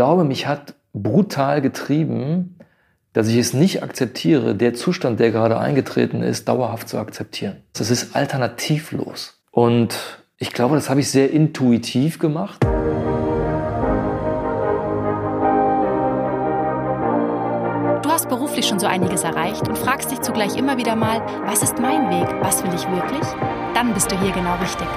glaube, mich hat brutal getrieben, dass ich es nicht akzeptiere, der Zustand, der gerade eingetreten ist, dauerhaft zu akzeptieren. Das ist alternativlos. Und ich glaube, das habe ich sehr intuitiv gemacht. Du hast beruflich schon so einiges erreicht und fragst dich zugleich immer wieder mal, was ist mein Weg, was will ich wirklich? Dann bist du hier genau richtig.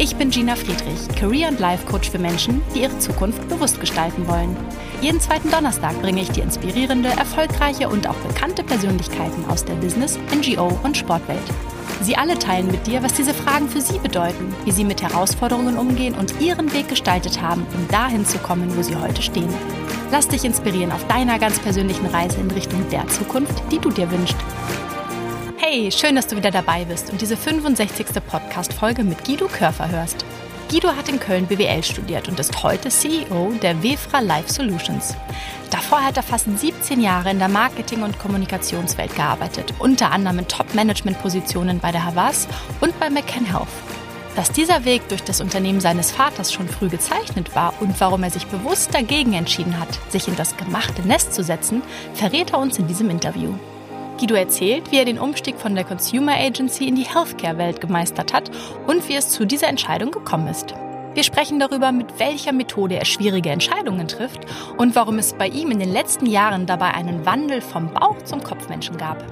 Ich bin Gina Friedrich, Career- und Life-Coach für Menschen, die ihre Zukunft bewusst gestalten wollen. Jeden zweiten Donnerstag bringe ich dir inspirierende, erfolgreiche und auch bekannte Persönlichkeiten aus der Business-, NGO- und Sportwelt. Sie alle teilen mit dir, was diese Fragen für sie bedeuten, wie sie mit Herausforderungen umgehen und ihren Weg gestaltet haben, um dahin zu kommen, wo sie heute stehen. Lass dich inspirieren auf deiner ganz persönlichen Reise in Richtung der Zukunft, die du dir wünschst. Hey, schön, dass du wieder dabei bist und diese 65. Podcast-Folge mit Guido Körfer hörst. Guido hat in Köln BWL studiert und ist heute CEO der Wefra Life Solutions. Davor hat er fast 17 Jahre in der Marketing- und Kommunikationswelt gearbeitet, unter anderem in Top-Management-Positionen bei der Havas und bei McCann Health. Dass dieser Weg durch das Unternehmen seines Vaters schon früh gezeichnet war und warum er sich bewusst dagegen entschieden hat, sich in das gemachte Nest zu setzen, verrät er uns in diesem Interview. Guido erzählt, wie er den Umstieg von der Consumer Agency in die Healthcare-Welt gemeistert hat und wie es zu dieser Entscheidung gekommen ist. Wir sprechen darüber, mit welcher Methode er schwierige Entscheidungen trifft und warum es bei ihm in den letzten Jahren dabei einen Wandel vom Bauch zum Kopfmenschen gab.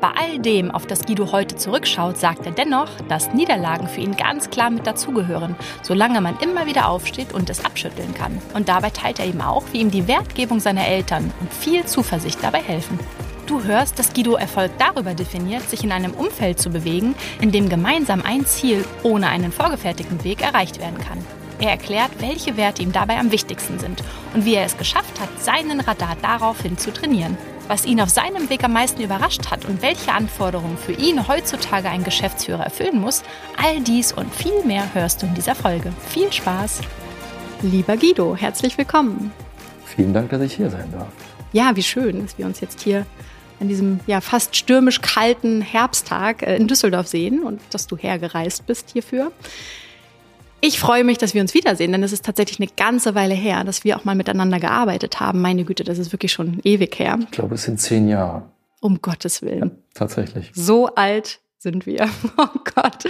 Bei all dem, auf das Guido heute zurückschaut, sagt er dennoch, dass Niederlagen für ihn ganz klar mit dazugehören, solange man immer wieder aufsteht und es abschütteln kann. Und dabei teilt er ihm auch, wie ihm die Wertgebung seiner Eltern und viel Zuversicht dabei helfen. Du hörst, dass Guido Erfolg darüber definiert, sich in einem Umfeld zu bewegen, in dem gemeinsam ein Ziel ohne einen vorgefertigten Weg erreicht werden kann. Er erklärt, welche Werte ihm dabei am wichtigsten sind und wie er es geschafft hat, seinen Radar daraufhin zu trainieren. Was ihn auf seinem Weg am meisten überrascht hat und welche Anforderungen für ihn heutzutage ein Geschäftsführer erfüllen muss, all dies und viel mehr hörst du in dieser Folge. Viel Spaß! Lieber Guido, herzlich willkommen. Vielen Dank, dass ich hier sein darf. Ja, wie schön, dass wir uns jetzt hier an diesem ja fast stürmisch kalten Herbsttag äh, in Düsseldorf sehen und dass du hergereist bist hierfür. Ich freue mich, dass wir uns wiedersehen, denn es ist tatsächlich eine ganze Weile her, dass wir auch mal miteinander gearbeitet haben. Meine Güte, das ist wirklich schon ewig her. Ich glaube, es sind zehn Jahre. Um Gottes Willen. Ja, tatsächlich. So alt sind wir. Oh Gott.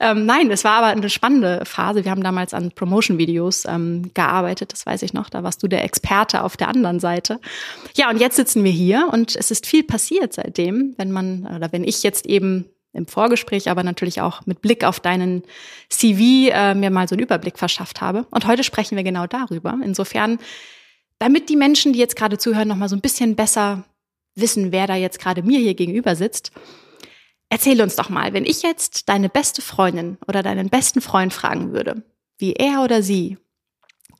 Ähm, nein, es war aber eine spannende Phase. Wir haben damals an Promotion-Videos ähm, gearbeitet, das weiß ich noch. Da warst du der Experte auf der anderen Seite. Ja, und jetzt sitzen wir hier und es ist viel passiert seitdem, wenn man, oder wenn ich jetzt eben im Vorgespräch, aber natürlich auch mit Blick auf deinen CV äh, mir mal so einen Überblick verschafft habe. Und heute sprechen wir genau darüber. Insofern, damit die Menschen, die jetzt gerade zuhören, noch mal so ein bisschen besser wissen, wer da jetzt gerade mir hier gegenüber sitzt, Erzähl uns doch mal, wenn ich jetzt deine beste Freundin oder deinen besten Freund fragen würde, wie er oder sie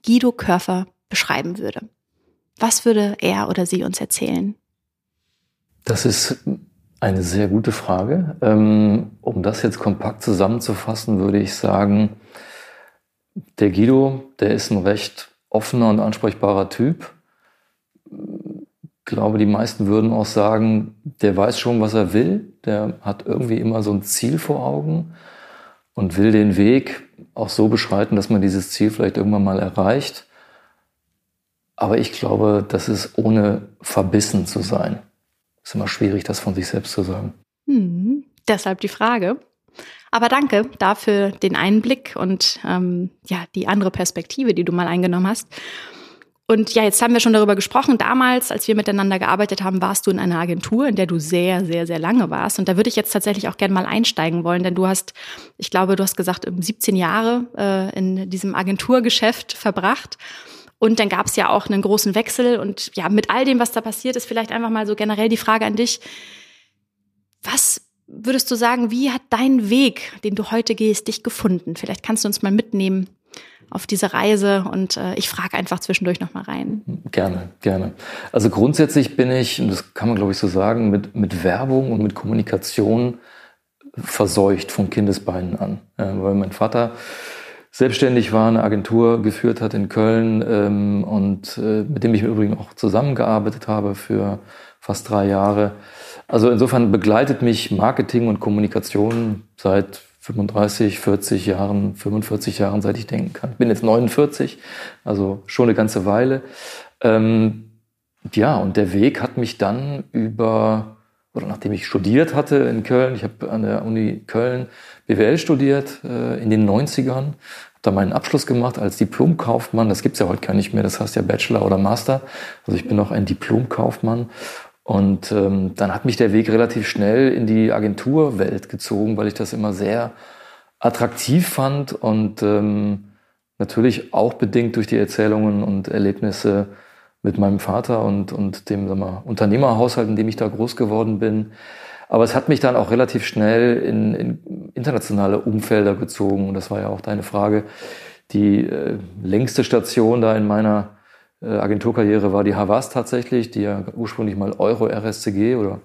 Guido Körfer beschreiben würde. Was würde er oder sie uns erzählen? Das ist eine sehr gute Frage. Ähm, um das jetzt kompakt zusammenzufassen, würde ich sagen, der Guido, der ist ein recht offener und ansprechbarer Typ glaube, die meisten würden auch sagen, der weiß schon, was er will. Der hat irgendwie immer so ein Ziel vor Augen und will den Weg auch so beschreiten, dass man dieses Ziel vielleicht irgendwann mal erreicht. Aber ich glaube, das ist ohne verbissen zu sein. Ist immer schwierig, das von sich selbst zu sagen. Hm, deshalb die Frage. Aber danke dafür den Einblick und ähm, ja die andere Perspektive, die du mal eingenommen hast. Und ja, jetzt haben wir schon darüber gesprochen. Damals, als wir miteinander gearbeitet haben, warst du in einer Agentur, in der du sehr, sehr, sehr lange warst. Und da würde ich jetzt tatsächlich auch gerne mal einsteigen wollen, denn du hast, ich glaube, du hast gesagt, 17 Jahre äh, in diesem Agenturgeschäft verbracht. Und dann gab es ja auch einen großen Wechsel. Und ja, mit all dem, was da passiert ist, vielleicht einfach mal so generell die Frage an dich. Was würdest du sagen, wie hat dein Weg, den du heute gehst, dich gefunden? Vielleicht kannst du uns mal mitnehmen auf diese Reise und äh, ich frage einfach zwischendurch noch mal rein. Gerne, gerne. Also grundsätzlich bin ich, und das kann man glaube ich so sagen, mit, mit Werbung und mit Kommunikation verseucht von Kindesbeinen an. Äh, weil mein Vater selbstständig war, eine Agentur geführt hat in Köln ähm, und äh, mit dem ich im Übrigen auch zusammengearbeitet habe für fast drei Jahre. Also insofern begleitet mich Marketing und Kommunikation seit 35, 40 Jahren, 45 Jahren, seit ich denken kann. Ich bin jetzt 49, also schon eine ganze Weile. Ähm, ja, und der Weg hat mich dann über, oder nachdem ich studiert hatte in Köln, ich habe an der Uni Köln BWL studiert äh, in den 90ern, habe da meinen Abschluss gemacht als Diplomkaufmann. Das gibt's ja heute gar nicht mehr, das heißt ja Bachelor oder Master. Also ich bin noch ein Diplomkaufmann. Und ähm, dann hat mich der Weg relativ schnell in die Agenturwelt gezogen, weil ich das immer sehr attraktiv fand und ähm, natürlich auch bedingt durch die Erzählungen und Erlebnisse mit meinem Vater und, und dem sag mal, Unternehmerhaushalt, in dem ich da groß geworden bin. Aber es hat mich dann auch relativ schnell in, in internationale Umfelder gezogen. Und das war ja auch deine Frage. Die äh, längste Station da in meiner Agenturkarriere war die Havas tatsächlich, die ja ursprünglich mal Euro RSCG oder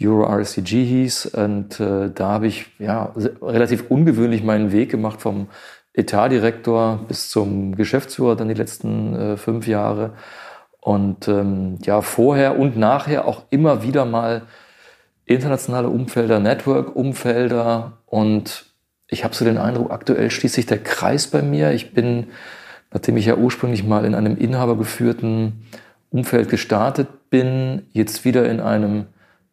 Euro RSCG hieß. Und äh, da habe ich ja relativ ungewöhnlich meinen Weg gemacht vom Etatdirektor bis zum Geschäftsführer dann die letzten äh, fünf Jahre. Und ähm, ja, vorher und nachher auch immer wieder mal internationale Umfelder, Network-Umfelder. Und ich habe so den Eindruck, aktuell schließt sich der Kreis bei mir. Ich bin, nachdem ich ja ursprünglich mal in einem inhabergeführten Umfeld gestartet bin, jetzt wieder in einem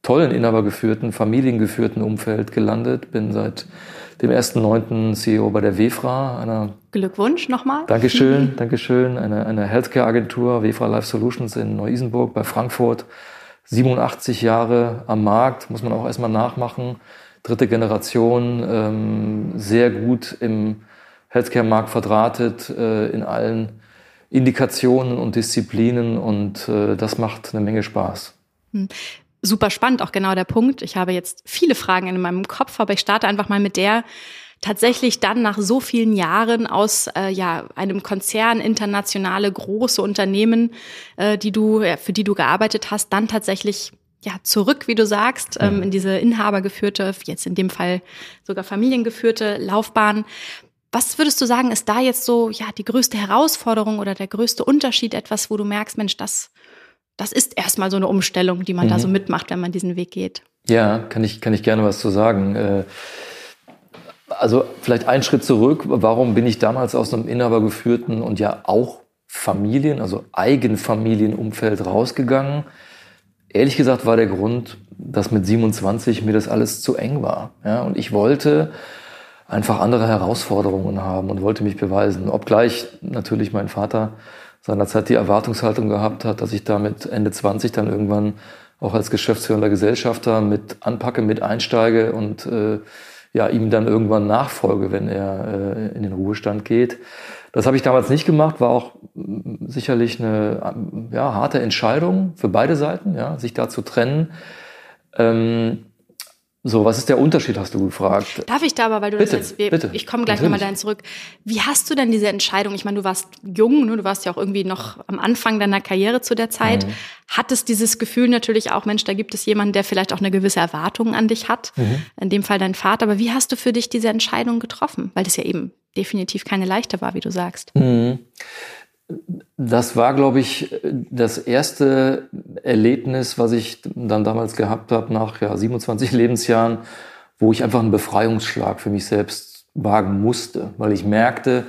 tollen inhabergeführten, familiengeführten Umfeld gelandet. Bin seit dem 1.9. CEO bei der WEFRA, einer Glückwunsch nochmal. Dankeschön, Dankeschön. Eine, eine Healthcare-Agentur, WEFRA Life Solutions in Neu-Isenburg bei Frankfurt. 87 Jahre am Markt, muss man auch erstmal nachmachen. Dritte Generation, ähm, sehr gut im Healthcare-Markt verdrahtet, äh, in allen Indikationen und Disziplinen und äh, das macht eine Menge Spaß. Hm super spannend, auch genau der Punkt. Ich habe jetzt viele Fragen in meinem Kopf, aber ich starte einfach mal mit der, tatsächlich dann nach so vielen Jahren aus äh, ja einem Konzern internationale große Unternehmen, äh, die du ja, für die du gearbeitet hast, dann tatsächlich ja zurück, wie du sagst, ähm, in diese inhabergeführte, jetzt in dem Fall sogar familiengeführte Laufbahn. Was würdest du sagen, ist da jetzt so ja die größte Herausforderung oder der größte Unterschied, etwas, wo du merkst, Mensch, das das ist erstmal so eine Umstellung, die man mhm. da so mhm. mitmacht, wenn man diesen Weg geht. Ja, kann ich, kann ich gerne was zu sagen. Äh, also vielleicht einen Schritt zurück. Warum bin ich damals aus einem inhabergeführten und ja auch Familien, also Eigenfamilienumfeld rausgegangen? Ehrlich gesagt war der Grund, dass mit 27 mir das alles zu eng war. Ja, und ich wollte einfach andere Herausforderungen haben und wollte mich beweisen. Obgleich natürlich mein Vater seinerzeit die Erwartungshaltung gehabt hat, dass ich da mit Ende 20 dann irgendwann auch als geschäftsführender Gesellschafter mit anpacke, mit einsteige und äh, ja, ihm dann irgendwann nachfolge, wenn er äh, in den Ruhestand geht. Das habe ich damals nicht gemacht, war auch mm, sicherlich eine ja, harte Entscheidung für beide Seiten, ja, sich da zu trennen. Ähm, so, was ist der Unterschied, hast du gefragt? Darf ich da aber, weil du bitte, das jetzt, wir, bitte, ich komme gleich nochmal dahin zurück. Wie hast du denn diese Entscheidung? Ich meine, du warst jung, ne? du warst ja auch irgendwie noch am Anfang deiner Karriere zu der Zeit. Mhm. Hattest dieses Gefühl natürlich auch, Mensch, da gibt es jemanden, der vielleicht auch eine gewisse Erwartung an dich hat. Mhm. In dem Fall dein Vater. Aber wie hast du für dich diese Entscheidung getroffen? Weil das ja eben definitiv keine leichte war, wie du sagst. Mhm. Das war, glaube ich, das erste Erlebnis, was ich dann damals gehabt habe, nach ja, 27 Lebensjahren, wo ich einfach einen Befreiungsschlag für mich selbst wagen musste, weil ich merkte,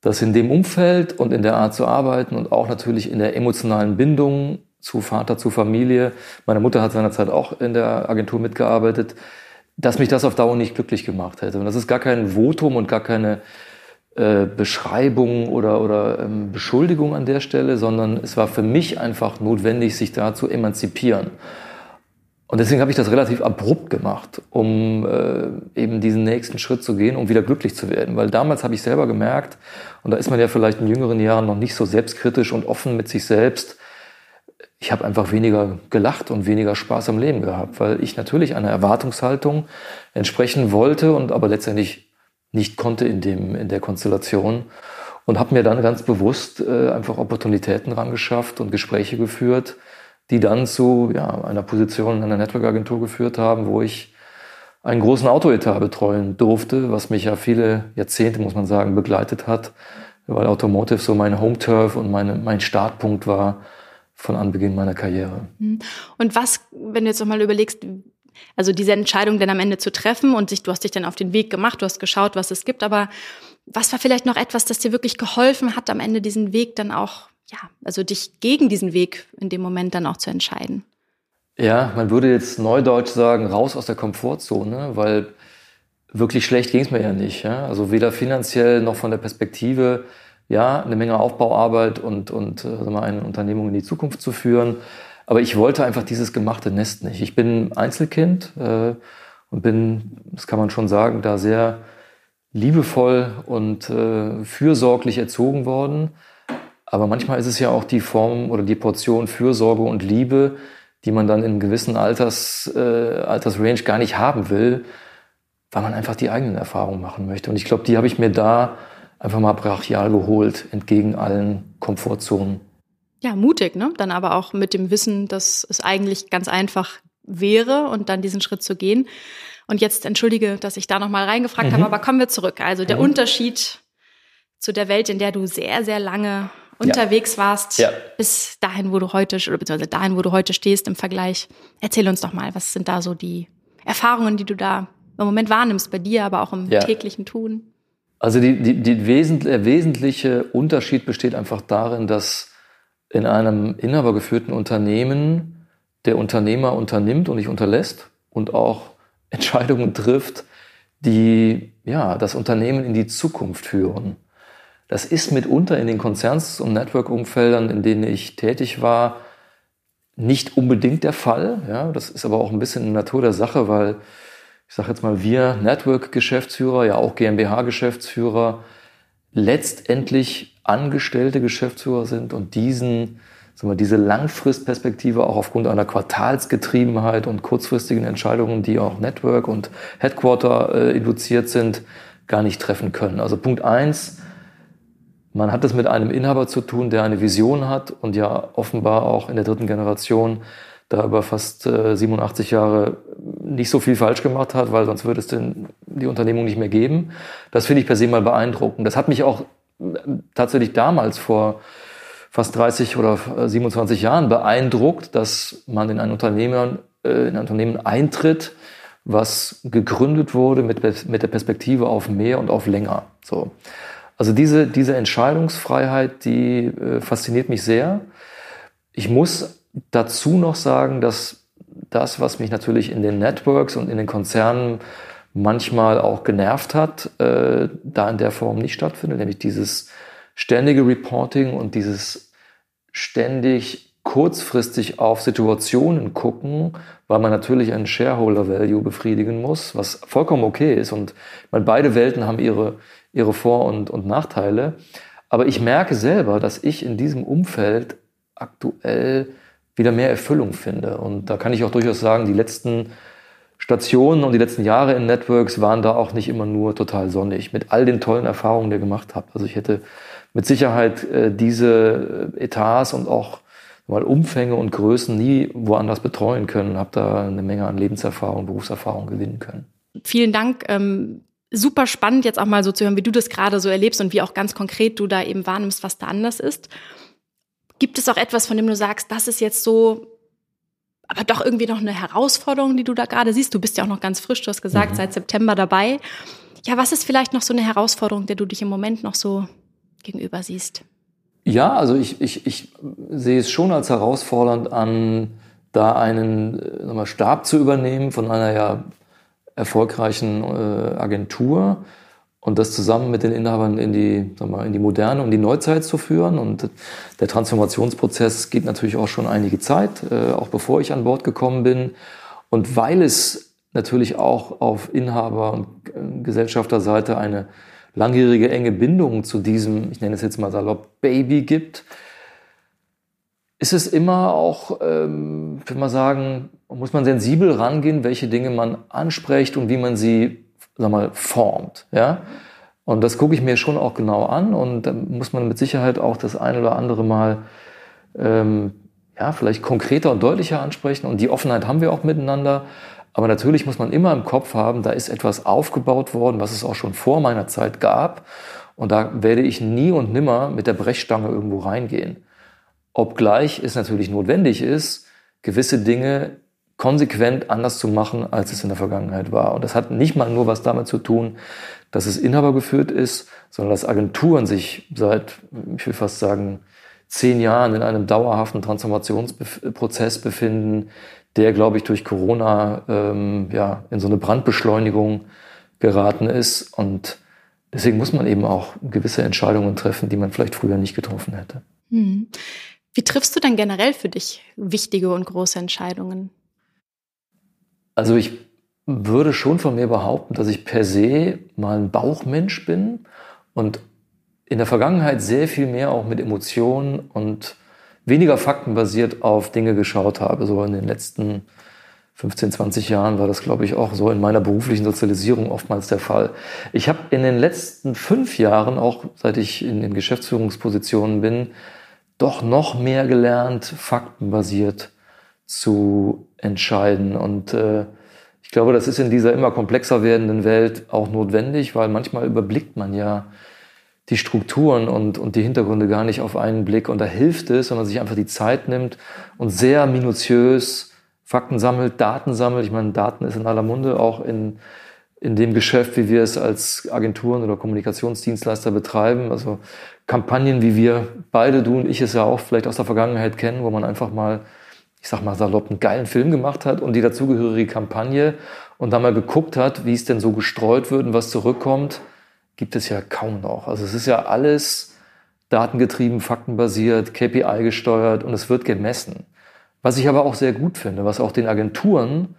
dass in dem Umfeld und in der Art zu arbeiten und auch natürlich in der emotionalen Bindung zu Vater, zu Familie, meine Mutter hat seinerzeit auch in der Agentur mitgearbeitet, dass mich das auf Dauer nicht glücklich gemacht hätte. Und das ist gar kein Votum und gar keine äh, Beschreibung oder, oder ähm, Beschuldigung an der Stelle, sondern es war für mich einfach notwendig, sich da zu emanzipieren. Und deswegen habe ich das relativ abrupt gemacht, um äh, eben diesen nächsten Schritt zu gehen, um wieder glücklich zu werden. Weil damals habe ich selber gemerkt, und da ist man ja vielleicht in jüngeren Jahren noch nicht so selbstkritisch und offen mit sich selbst, ich habe einfach weniger gelacht und weniger Spaß am Leben gehabt, weil ich natürlich einer Erwartungshaltung entsprechen wollte und aber letztendlich nicht konnte in, dem, in der Konstellation. Und habe mir dann ganz bewusst äh, einfach Opportunitäten rangeschafft und Gespräche geführt, die dann zu ja, einer Position in einer Network-Agentur geführt haben, wo ich einen großen Autoetat betreuen durfte, was mich ja viele Jahrzehnte, muss man sagen, begleitet hat, weil Automotive so mein Home-Turf und meine, mein Startpunkt war von Anbeginn meiner Karriere. Mhm. Und was, wenn du jetzt nochmal überlegst, Also diese Entscheidung dann am Ende zu treffen und sich, du hast dich dann auf den Weg gemacht, du hast geschaut, was es gibt, aber was war vielleicht noch etwas, das dir wirklich geholfen hat, am Ende diesen Weg dann auch, ja, also dich gegen diesen Weg in dem Moment dann auch zu entscheiden? Ja, man würde jetzt neudeutsch sagen, raus aus der Komfortzone, weil wirklich schlecht ging es mir ja nicht. Ja? Also weder finanziell noch von der Perspektive, ja, eine Menge Aufbauarbeit und, und äh, mal, eine Unternehmung in die Zukunft zu führen. Aber ich wollte einfach dieses gemachte Nest nicht. Ich bin Einzelkind äh, und bin, das kann man schon sagen, da sehr liebevoll und äh, fürsorglich erzogen worden. Aber manchmal ist es ja auch die Form oder die Portion Fürsorge und Liebe, die man dann in einem gewissen Alters, äh, Altersrange gar nicht haben will, weil man einfach die eigenen Erfahrungen machen möchte. Und ich glaube, die habe ich mir da einfach mal brachial geholt, entgegen allen Komfortzonen. Ja, mutig, ne? Dann aber auch mit dem Wissen, dass es eigentlich ganz einfach wäre und dann diesen Schritt zu gehen. Und jetzt entschuldige, dass ich da nochmal reingefragt mhm. habe, aber kommen wir zurück. Also der mhm. Unterschied zu der Welt, in der du sehr, sehr lange unterwegs ja. warst, ja. bis dahin, wo du heute, oder beziehungsweise dahin, wo du heute stehst im Vergleich. Erzähl uns doch mal, was sind da so die Erfahrungen, die du da im Moment wahrnimmst bei dir, aber auch im ja. täglichen Tun? Also die, die, die der wesentliche Unterschied besteht einfach darin, dass in einem inhabergeführten Unternehmen der Unternehmer unternimmt und nicht unterlässt und auch Entscheidungen trifft, die ja das Unternehmen in die Zukunft führen. Das ist mitunter in den Konzerns- und Network-Umfeldern, in denen ich tätig war, nicht unbedingt der Fall. Ja, das ist aber auch ein bisschen in Natur der Sache, weil ich sage jetzt mal, wir Network-Geschäftsführer, ja auch GmbH-Geschäftsführer, letztendlich angestellte Geschäftsführer sind und diesen, sagen wir, diese Langfristperspektive auch aufgrund einer Quartalsgetriebenheit und kurzfristigen Entscheidungen, die auch Network und Headquarter äh, induziert sind, gar nicht treffen können. Also Punkt eins man hat es mit einem Inhaber zu tun, der eine Vision hat und ja offenbar auch in der dritten Generation da über fast äh, 87 Jahre nicht so viel falsch gemacht hat, weil sonst würde es denn die Unternehmung nicht mehr geben. Das finde ich per se mal beeindruckend. Das hat mich auch äh, tatsächlich damals vor fast 30 oder 27 Jahren beeindruckt, dass man in ein Unternehmen, äh, in ein Unternehmen eintritt, was gegründet wurde mit, mit der Perspektive auf mehr und auf länger. So. Also diese, diese Entscheidungsfreiheit, die äh, fasziniert mich sehr. Ich muss dazu noch sagen, dass das, was mich natürlich in den Networks und in den Konzernen manchmal auch genervt hat, äh, da in der Form nicht stattfindet, nämlich dieses ständige Reporting und dieses ständig kurzfristig auf Situationen gucken, weil man natürlich einen Shareholder Value befriedigen muss, was vollkommen okay ist. Und meine, beide Welten haben ihre, ihre Vor- und, und Nachteile. Aber ich merke selber, dass ich in diesem Umfeld aktuell wieder mehr Erfüllung finde. Und da kann ich auch durchaus sagen, die letzten Stationen und die letzten Jahre in Networks waren da auch nicht immer nur total sonnig, mit all den tollen Erfahrungen, die ich gemacht habe. Also ich hätte mit Sicherheit äh, diese Etats und auch mal Umfänge und Größen nie woanders betreuen können, habe da eine Menge an Lebenserfahrung, Berufserfahrung gewinnen können. Vielen Dank. Ähm super spannend, jetzt auch mal so zu hören, wie du das gerade so erlebst und wie auch ganz konkret du da eben wahrnimmst, was da anders ist. Gibt es auch etwas, von dem du sagst, das ist jetzt so, aber doch irgendwie noch eine Herausforderung, die du da gerade siehst? Du bist ja auch noch ganz frisch, du hast gesagt, mhm. seit September dabei. Ja, was ist vielleicht noch so eine Herausforderung, der du dich im Moment noch so gegenüber siehst? Ja, also ich, ich, ich sehe es schon als herausfordernd an, da einen äh, mal, Stab zu übernehmen von einer ja erfolgreichen äh, Agentur und das zusammen mit den Inhabern in die, sag mal, in die Moderne und die Neuzeit zu führen. Und der Transformationsprozess geht natürlich auch schon einige Zeit, äh, auch bevor ich an Bord gekommen bin. Und weil es natürlich auch auf Inhaber- und äh, Gesellschafterseite eine langjährige enge Bindung zu diesem, ich nenne es jetzt mal salopp, Baby gibt, ist es immer auch, ähm, würde man sagen, muss man sensibel rangehen, welche Dinge man anspricht und wie man sie, sag mal, formt, ja. Und das gucke ich mir schon auch genau an und da muss man mit Sicherheit auch das eine oder andere Mal, ähm, ja, vielleicht konkreter und deutlicher ansprechen und die Offenheit haben wir auch miteinander. Aber natürlich muss man immer im Kopf haben, da ist etwas aufgebaut worden, was es auch schon vor meiner Zeit gab. Und da werde ich nie und nimmer mit der Brechstange irgendwo reingehen. Obgleich es natürlich notwendig ist, gewisse Dinge konsequent anders zu machen, als es in der Vergangenheit war. Und das hat nicht mal nur was damit zu tun, dass es inhabergeführt ist, sondern dass Agenturen sich seit, ich will fast sagen, zehn Jahren in einem dauerhaften Transformationsprozess befinden, der, glaube ich, durch Corona ähm, ja, in so eine Brandbeschleunigung geraten ist. Und deswegen muss man eben auch gewisse Entscheidungen treffen, die man vielleicht früher nicht getroffen hätte. Hm. Wie triffst du denn generell für dich wichtige und große Entscheidungen? Also ich würde schon von mir behaupten, dass ich per se mal ein Bauchmensch bin und in der Vergangenheit sehr viel mehr auch mit Emotionen und weniger faktenbasiert auf Dinge geschaut habe. So in den letzten 15, 20 Jahren war das, glaube ich, auch so in meiner beruflichen Sozialisierung oftmals der Fall. Ich habe in den letzten fünf Jahren, auch seit ich in den Geschäftsführungspositionen bin, doch noch mehr gelernt, faktenbasiert zu entscheiden. Und äh, ich glaube, das ist in dieser immer komplexer werdenden Welt auch notwendig, weil manchmal überblickt man ja die Strukturen und, und die Hintergründe gar nicht auf einen Blick. Und da hilft es, wenn man sich einfach die Zeit nimmt und sehr minutiös Fakten sammelt, Daten sammelt. Ich meine, Daten ist in aller Munde, auch in, in dem Geschäft, wie wir es als Agenturen oder Kommunikationsdienstleister betreiben. Also Kampagnen, wie wir beide, du und ich es ja auch vielleicht aus der Vergangenheit kennen, wo man einfach mal ich sag mal salopp, einen geilen Film gemacht hat und die dazugehörige Kampagne und dann mal geguckt hat, wie es denn so gestreut wird und was zurückkommt, gibt es ja kaum noch. Also es ist ja alles datengetrieben, faktenbasiert, KPI gesteuert und es wird gemessen. Was ich aber auch sehr gut finde, was auch den Agenturen,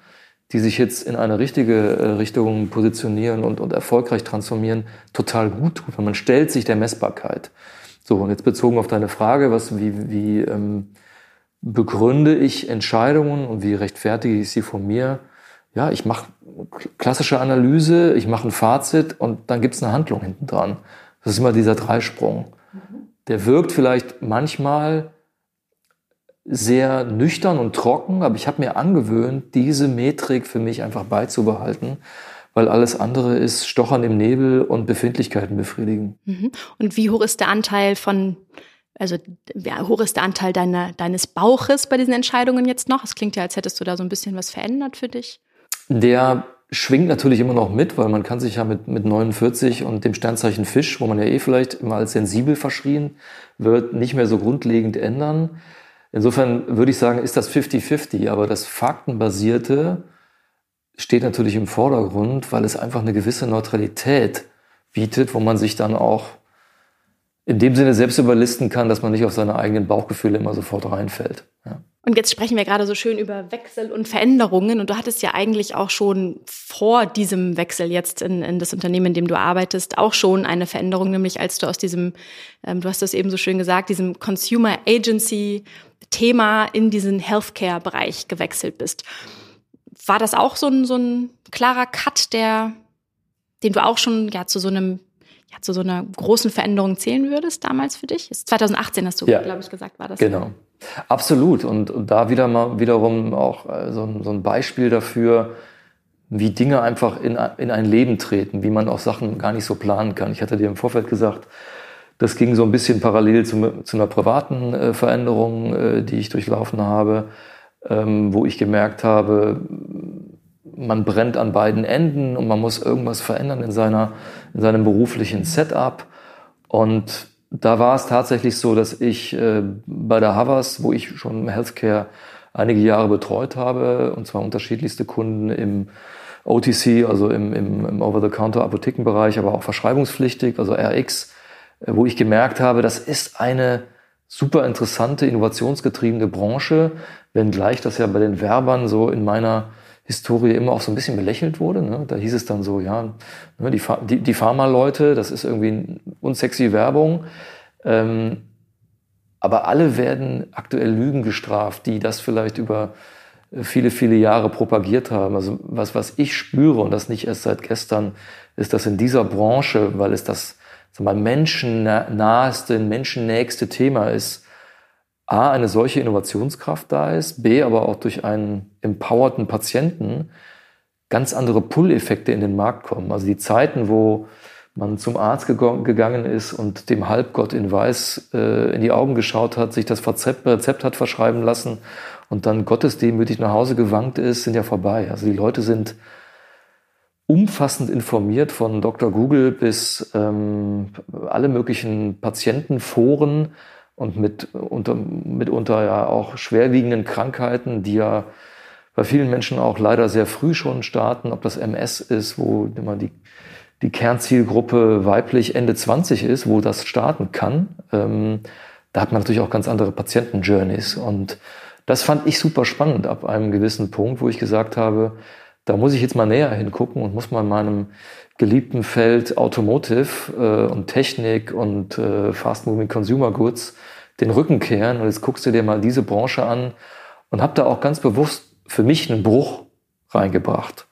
die sich jetzt in eine richtige äh, Richtung positionieren und, und erfolgreich transformieren, total gut tut. man stellt sich der Messbarkeit. So, und jetzt bezogen auf deine Frage, was, wie, wie ähm, begründe ich Entscheidungen und wie rechtfertige ich sie von mir? Ja, ich mache klassische Analyse, ich mache ein Fazit und dann gibt es eine Handlung hinten dran. Das ist immer dieser Dreisprung. Der wirkt vielleicht manchmal sehr nüchtern und trocken, aber ich habe mir angewöhnt, diese Metrik für mich einfach beizubehalten, weil alles andere ist Stochern im Nebel und Befindlichkeiten befriedigen. Mhm. Und wie hoch ist der Anteil von also wie hoch ist der Anteil deiner, deines Bauches bei diesen Entscheidungen jetzt noch? Es klingt ja, als hättest du da so ein bisschen was verändert für dich. Der schwingt natürlich immer noch mit, weil man kann sich ja mit, mit 49 und dem Sternzeichen Fisch, wo man ja eh vielleicht immer als sensibel verschrien wird, nicht mehr so grundlegend ändern. Insofern würde ich sagen, ist das 50-50, aber das Faktenbasierte steht natürlich im Vordergrund, weil es einfach eine gewisse Neutralität bietet, wo man sich dann auch in dem Sinne selbst überlisten kann, dass man nicht auf seine eigenen Bauchgefühle immer sofort reinfällt. Ja. Und jetzt sprechen wir gerade so schön über Wechsel und Veränderungen. Und du hattest ja eigentlich auch schon vor diesem Wechsel jetzt in, in das Unternehmen, in dem du arbeitest, auch schon eine Veränderung, nämlich als du aus diesem, ähm, du hast das eben so schön gesagt, diesem Consumer Agency Thema in diesen Healthcare-Bereich gewechselt bist. War das auch so ein, so ein klarer Cut, der, den du auch schon ja, zu so einem ja, zu so einer großen Veränderung zählen würdest damals für dich? 2018 hast du, ja, glaube ich, gesagt, war das. Genau. Absolut. Und, und da wieder mal wiederum auch äh, so, ein, so ein Beispiel dafür, wie Dinge einfach in, in ein Leben treten, wie man auch Sachen gar nicht so planen kann. Ich hatte dir im Vorfeld gesagt, das ging so ein bisschen parallel zu, zu einer privaten äh, Veränderung, äh, die ich durchlaufen habe, ähm, wo ich gemerkt habe, man brennt an beiden Enden und man muss irgendwas verändern in, seiner, in seinem beruflichen Setup. Und da war es tatsächlich so, dass ich äh, bei der Havas, wo ich schon Healthcare einige Jahre betreut habe, und zwar unterschiedlichste Kunden im OTC, also im, im, im Over-the-Counter-Apothekenbereich, aber auch verschreibungspflichtig, also RX, äh, wo ich gemerkt habe, das ist eine super interessante, innovationsgetriebene Branche, wenngleich das ja bei den Werbern so in meiner Historie immer auch so ein bisschen belächelt wurde. Ne? Da hieß es dann so, ja, ne, die, die, die Pharma-Leute, das ist irgendwie unsexy Werbung. Ähm, aber alle werden aktuell Lügen gestraft, die das vielleicht über äh, viele, viele Jahre propagiert haben. Also was, was ich spüre, und das nicht erst seit gestern, ist, dass in dieser Branche, weil es das sag mal, menschennaheste, menschennächste Thema ist, A, eine solche Innovationskraft da ist, B, aber auch durch einen empowerten Patienten ganz andere Pull-Effekte in den Markt kommen. Also die Zeiten, wo man zum Arzt gegangen ist und dem Halbgott in Weiß äh, in die Augen geschaut hat, sich das Rezept, Rezept hat verschreiben lassen und dann gottesdemütig nach Hause gewankt ist, sind ja vorbei. Also die Leute sind umfassend informiert von Dr. Google bis ähm, alle möglichen Patientenforen und mit unter, mitunter ja auch schwerwiegenden Krankheiten, die ja bei vielen Menschen auch leider sehr früh schon starten, ob das MS ist, wo immer die, die Kernzielgruppe weiblich Ende 20 ist, wo das starten kann. Ähm, da hat man natürlich auch ganz andere Patientenjourneys. Und das fand ich super spannend ab einem gewissen Punkt, wo ich gesagt habe, da muss ich jetzt mal näher hingucken und muss mal in meinem geliebten Feld Automotive äh, und Technik und äh, Fast Moving Consumer Goods den Rücken kehren. Und jetzt guckst du dir mal diese Branche an und habe da auch ganz bewusst für mich einen Bruch reingebracht.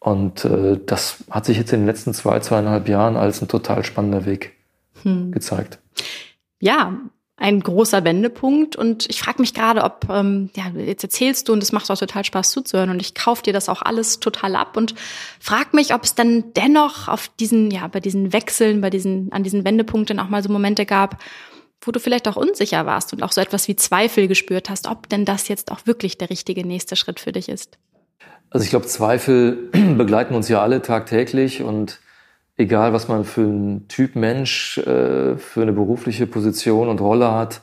Und äh, das hat sich jetzt in den letzten zwei, zweieinhalb Jahren als ein total spannender Weg hm. gezeigt. Ja, ein großer Wendepunkt. Und ich frage mich gerade, ob, ähm, ja, jetzt erzählst du und es macht auch total Spaß zuzuhören und ich kaufe dir das auch alles total ab und frag mich, ob es dann dennoch auf diesen, ja, bei diesen Wechseln, bei diesen, an diesen Wendepunkten auch mal so Momente gab, wo du vielleicht auch unsicher warst und auch so etwas wie Zweifel gespürt hast, ob denn das jetzt auch wirklich der richtige nächste Schritt für dich ist. Also ich glaube, Zweifel begleiten uns ja alle tagtäglich und egal, was man für ein Typ Mensch, äh, für eine berufliche Position und Rolle hat,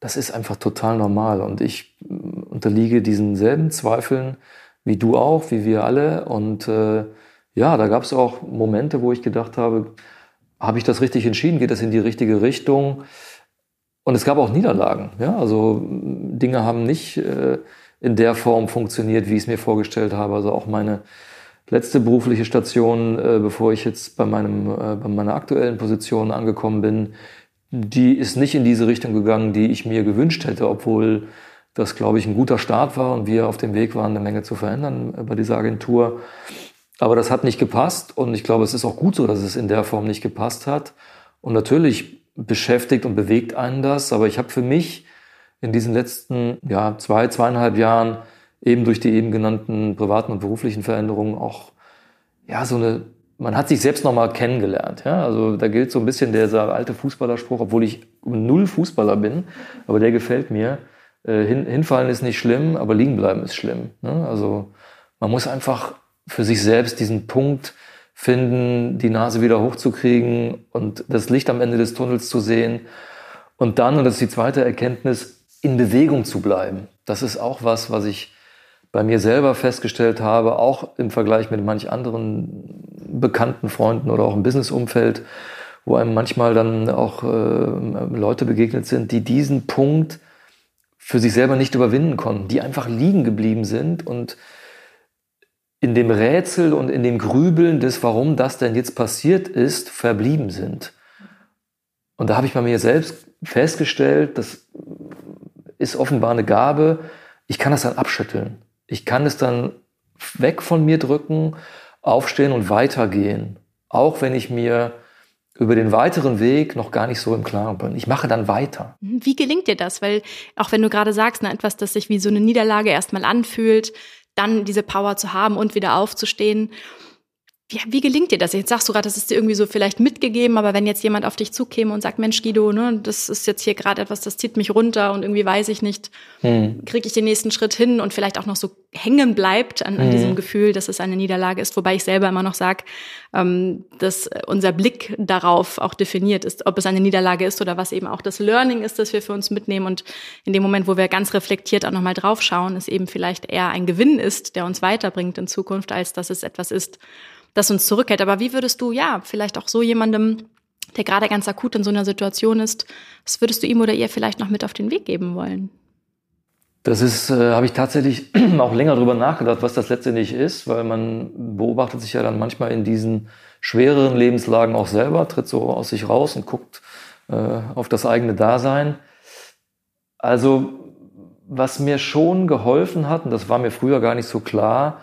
das ist einfach total normal. Und ich äh, unterliege diesen selben Zweifeln wie du auch, wie wir alle. Und äh, ja, da gab es auch Momente, wo ich gedacht habe, habe ich das richtig entschieden? Geht das in die richtige Richtung? Und es gab auch Niederlagen. Ja? Also Dinge haben nicht äh, in der Form funktioniert, wie ich es mir vorgestellt habe. Also auch meine letzte berufliche Station, äh, bevor ich jetzt bei, meinem, äh, bei meiner aktuellen Position angekommen bin, die ist nicht in diese Richtung gegangen, die ich mir gewünscht hätte, obwohl das, glaube ich, ein guter Start war und wir auf dem Weg waren, eine Menge zu verändern äh, bei dieser Agentur. Aber das hat nicht gepasst und ich glaube, es ist auch gut so, dass es in der Form nicht gepasst hat. Und natürlich beschäftigt und bewegt einen das. Aber ich habe für mich in diesen letzten ja, zwei, zweieinhalb Jahren eben durch die eben genannten privaten und beruflichen Veränderungen auch ja so eine man hat sich selbst nochmal kennengelernt. Ja? Also da gilt so ein bisschen dieser alte Fußballerspruch, obwohl ich null Fußballer bin, aber der gefällt mir. Äh, hin, hinfallen ist nicht schlimm, aber liegen bleiben ist schlimm. Ne? Also man muss einfach für sich selbst diesen Punkt finden, die Nase wieder hochzukriegen und das Licht am Ende des Tunnels zu sehen. Und dann, und das ist die zweite Erkenntnis, in Bewegung zu bleiben. Das ist auch was, was ich bei mir selber festgestellt habe, auch im Vergleich mit manch anderen bekannten Freunden oder auch im Businessumfeld, wo einem manchmal dann auch äh, Leute begegnet sind, die diesen Punkt für sich selber nicht überwinden konnten, die einfach liegen geblieben sind und in dem Rätsel und in dem Grübeln des, warum das denn jetzt passiert ist, verblieben sind. Und da habe ich bei mir selbst festgestellt, das ist offenbar eine Gabe, ich kann das dann abschütteln. Ich kann es dann weg von mir drücken, aufstehen und weitergehen. Auch wenn ich mir über den weiteren Weg noch gar nicht so im Klaren bin. Ich mache dann weiter. Wie gelingt dir das? Weil auch wenn du gerade sagst, na, etwas, das sich wie so eine Niederlage erstmal anfühlt, dann diese Power zu haben und wieder aufzustehen. Ja, wie gelingt dir das? Jetzt sagst du gerade, das ist dir irgendwie so vielleicht mitgegeben, aber wenn jetzt jemand auf dich zukäme und sagt, Mensch, Guido, ne, das ist jetzt hier gerade etwas, das zieht mich runter und irgendwie weiß ich nicht, hm. kriege ich den nächsten Schritt hin und vielleicht auch noch so hängen bleibt an, an hm. diesem Gefühl, dass es eine Niederlage ist, wobei ich selber immer noch sage, ähm, dass unser Blick darauf auch definiert ist, ob es eine Niederlage ist oder was eben auch das Learning ist, das wir für uns mitnehmen und in dem Moment, wo wir ganz reflektiert auch nochmal draufschauen, es eben vielleicht eher ein Gewinn ist, der uns weiterbringt in Zukunft, als dass es etwas ist, das uns zurückhält. Aber wie würdest du, ja, vielleicht auch so jemandem, der gerade ganz akut in so einer Situation ist, was würdest du ihm oder ihr vielleicht noch mit auf den Weg geben wollen? Das ist, äh, habe ich tatsächlich auch länger drüber nachgedacht, was das letztendlich ist, weil man beobachtet sich ja dann manchmal in diesen schwereren Lebenslagen auch selber, tritt so aus sich raus und guckt äh, auf das eigene Dasein. Also, was mir schon geholfen hat, und das war mir früher gar nicht so klar,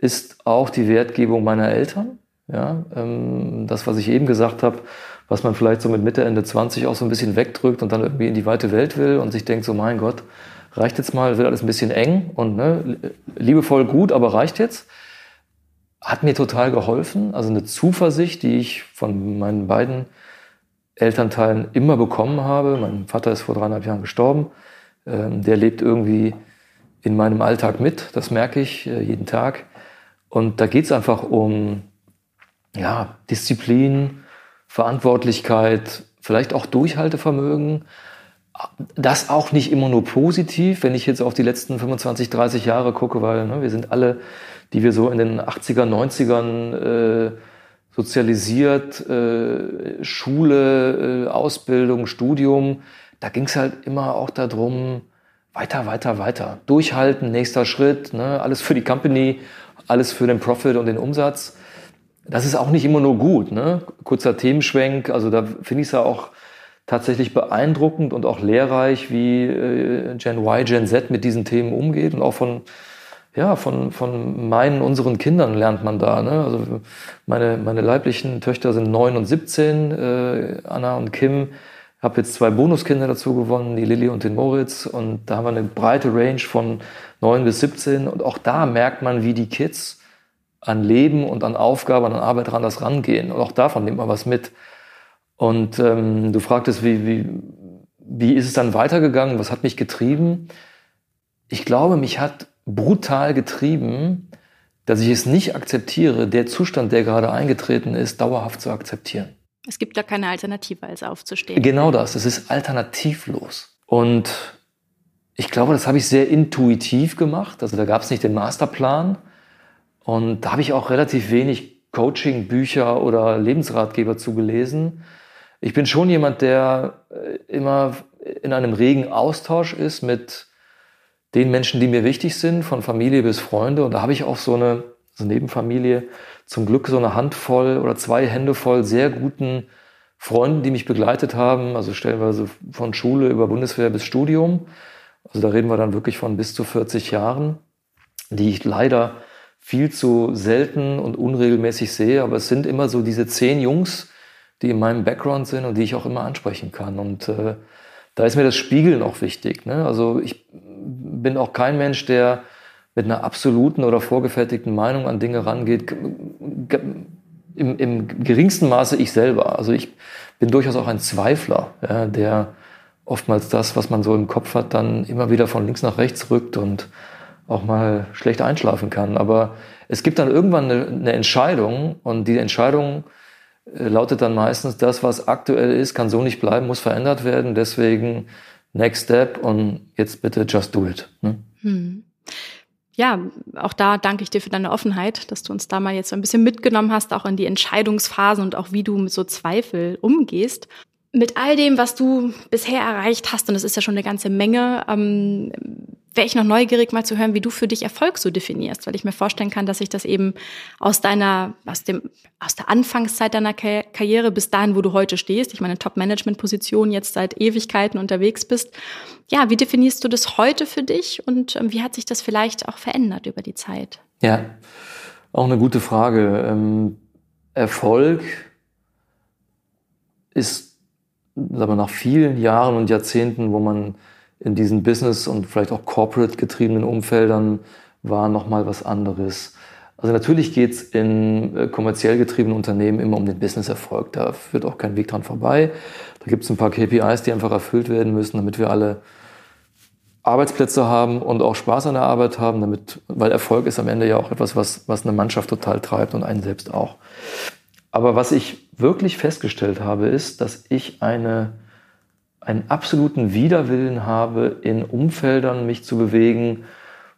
ist auch die Wertgebung meiner Eltern. Ja, ähm, das, was ich eben gesagt habe, was man vielleicht so mit Mitte, Ende 20 auch so ein bisschen wegdrückt und dann irgendwie in die weite Welt will und sich denkt so, mein Gott, reicht jetzt mal, wird alles ein bisschen eng und ne, liebevoll gut, aber reicht jetzt. Hat mir total geholfen. Also eine Zuversicht, die ich von meinen beiden Elternteilen immer bekommen habe. Mein Vater ist vor dreieinhalb Jahren gestorben. Ähm, der lebt irgendwie in meinem Alltag mit. Das merke ich äh, jeden Tag. Und da geht es einfach um ja, Disziplin, Verantwortlichkeit, vielleicht auch Durchhaltevermögen. Das auch nicht immer nur positiv, wenn ich jetzt auf die letzten 25, 30 Jahre gucke, weil ne, wir sind alle, die wir so in den 80er, 90ern äh, sozialisiert, äh, Schule, äh, Ausbildung, Studium, da ging es halt immer auch darum, weiter, weiter, weiter. Durchhalten, nächster Schritt, ne? alles für die Company, alles für den Profit und den Umsatz. Das ist auch nicht immer nur gut. Ne? Kurzer Themenschwenk, also da finde ich es ja auch tatsächlich beeindruckend und auch lehrreich, wie äh, Gen Y, Gen Z mit diesen Themen umgeht und auch von ja, von, von meinen, unseren Kindern lernt man da. Ne? Also meine, meine leiblichen Töchter sind neun und 17, äh, Anna und Kim habe jetzt zwei Bonuskinder dazu gewonnen, die Lilly und den Moritz. Und da haben wir eine breite Range von 9 bis 17. Und auch da merkt man, wie die Kids an Leben und an Aufgaben, an Arbeit ran das rangehen. Und auch davon nimmt man was mit. Und ähm, du fragtest, wie, wie, wie ist es dann weitergegangen? Was hat mich getrieben? Ich glaube, mich hat brutal getrieben, dass ich es nicht akzeptiere, der Zustand, der gerade eingetreten ist, dauerhaft zu akzeptieren. Es gibt da keine Alternative, als aufzustehen. Genau das. Es ist alternativlos. Und ich glaube, das habe ich sehr intuitiv gemacht. Also da gab es nicht den Masterplan. Und da habe ich auch relativ wenig Coaching-Bücher oder Lebensratgeber zugelesen. Ich bin schon jemand, der äh, immer in einem regen Austausch ist mit den Menschen, die mir wichtig sind, von Familie bis Freunde. Und da habe ich auch so eine, so eine Nebenfamilie, zum Glück so eine Handvoll oder zwei Hände voll sehr guten Freunden, die mich begleitet haben, also stellenweise von Schule über Bundeswehr bis Studium. Also da reden wir dann wirklich von bis zu 40 Jahren, die ich leider viel zu selten und unregelmäßig sehe. Aber es sind immer so diese zehn Jungs, die in meinem Background sind und die ich auch immer ansprechen kann. Und äh, da ist mir das Spiegeln auch wichtig. Ne? Also ich bin auch kein Mensch, der mit einer absoluten oder vorgefertigten Meinung an Dinge rangeht, im, im geringsten Maße ich selber. Also ich bin durchaus auch ein Zweifler, ja, der oftmals das, was man so im Kopf hat, dann immer wieder von links nach rechts rückt und auch mal schlecht einschlafen kann. Aber es gibt dann irgendwann eine, eine Entscheidung und die Entscheidung äh, lautet dann meistens, das, was aktuell ist, kann so nicht bleiben, muss verändert werden. Deswegen Next Step und jetzt bitte just do it. Ne? Hm ja, auch da danke ich dir für deine Offenheit, dass du uns da mal jetzt so ein bisschen mitgenommen hast, auch in die Entscheidungsphasen und auch wie du mit so Zweifel umgehst. Mit all dem, was du bisher erreicht hast, und das ist ja schon eine ganze Menge, ähm, wäre ich noch neugierig, mal zu hören, wie du für dich Erfolg so definierst, weil ich mir vorstellen kann, dass sich das eben aus deiner, aus dem, aus der Anfangszeit deiner Karriere bis dahin, wo du heute stehst, ich meine Top-Management-Position jetzt seit Ewigkeiten unterwegs bist. Ja, wie definierst du das heute für dich und ähm, wie hat sich das vielleicht auch verändert über die Zeit? Ja, auch eine gute Frage. Ähm, Erfolg ist, sagen wir, nach vielen Jahren und Jahrzehnten, wo man in diesen Business- und vielleicht auch corporate getriebenen Umfeldern war nochmal was anderes. Also natürlich geht's in äh, kommerziell getriebenen Unternehmen immer um den Businesserfolg. Da führt auch kein Weg dran vorbei. Da gibt's ein paar KPIs, die einfach erfüllt werden müssen, damit wir alle Arbeitsplätze haben und auch Spaß an der Arbeit haben, damit, weil Erfolg ist am Ende ja auch etwas, was, was eine Mannschaft total treibt und einen selbst auch. Aber was ich wirklich festgestellt habe, ist, dass ich eine einen absoluten Widerwillen habe, in Umfeldern mich zu bewegen,